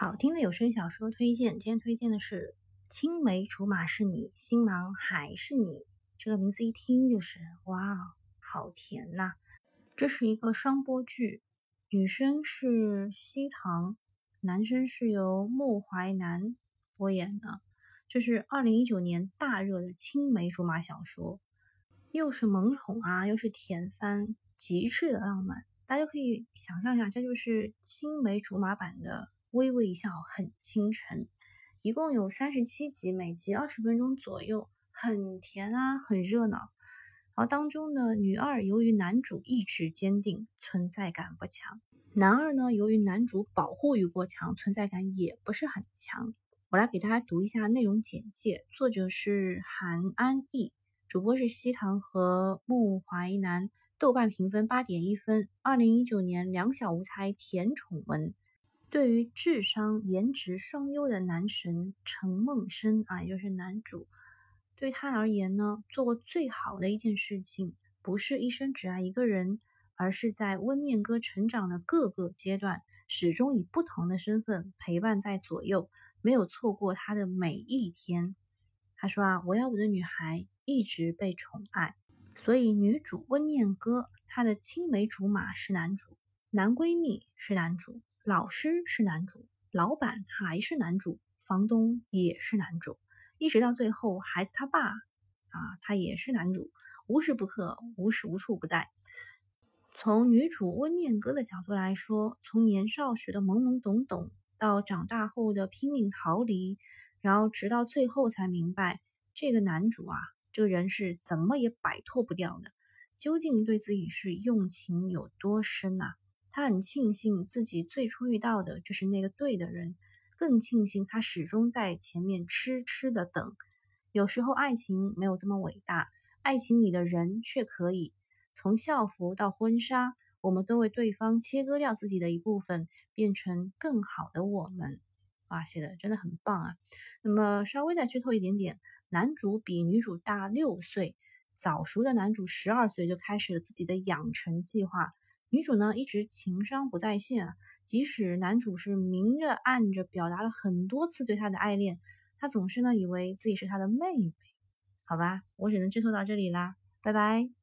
好听的有声小说推荐，今天推荐的是《青梅竹马是你，新郎还是你》。这个名字一听就是哇，好甜呐！这是一个双播剧，女生是西塘，男生是由穆淮南播演的。这是二零一九年大热的青梅竹马小说，又是萌宠啊，又是甜番，极致的浪漫。大家可以想象一下，这就是青梅竹马版的。微微一笑很倾城，一共有三十七集，每集二十分钟左右，很甜啊，很热闹。然后当中的女二由于男主意志坚定，存在感不强；男二呢，由于男主保护欲过强，存在感也不是很强。我来给大家读一下内容简介，作者是韩安逸，主播是西塘和穆淮南，豆瓣评分八点一分，二零一九年两小无猜甜宠文。对于智商、颜值双优的男神陈梦生啊，也就是男主，对他而言呢，做过最好的一件事情，不是一生只爱一个人，而是在温念歌成长的各个阶段，始终以不同的身份陪伴在左右，没有错过他的每一天。他说啊，我要我的女孩一直被宠爱，所以女主温念歌，她的青梅竹马是男主，男闺蜜是男主。老师是男主，老板还是男主，房东也是男主，一直到最后孩子他爸啊，他也是男主，无时不刻，无时无处不在。从女主温念歌的角度来说，从年少时的懵懵懂懂，到长大后的拼命逃离，然后直到最后才明白，这个男主啊，这个人是怎么也摆脱不掉的，究竟对自己是用情有多深啊？他很庆幸自己最初遇到的就是那个对的人，更庆幸他始终在前面痴痴的等。有时候爱情没有这么伟大，爱情里的人却可以。从校服到婚纱，我们都为对方切割掉自己的一部分，变成更好的我们。哇，写的真的很棒啊！那么稍微再剧透一点点，男主比女主大六岁，早熟的男主十二岁就开始了自己的养成计划。女主呢一直情商不在线，即使男主是明着暗着表达了很多次对她的爱恋，她总是呢以为自己是他的妹妹。好吧，我只能剧透到这里啦，拜拜。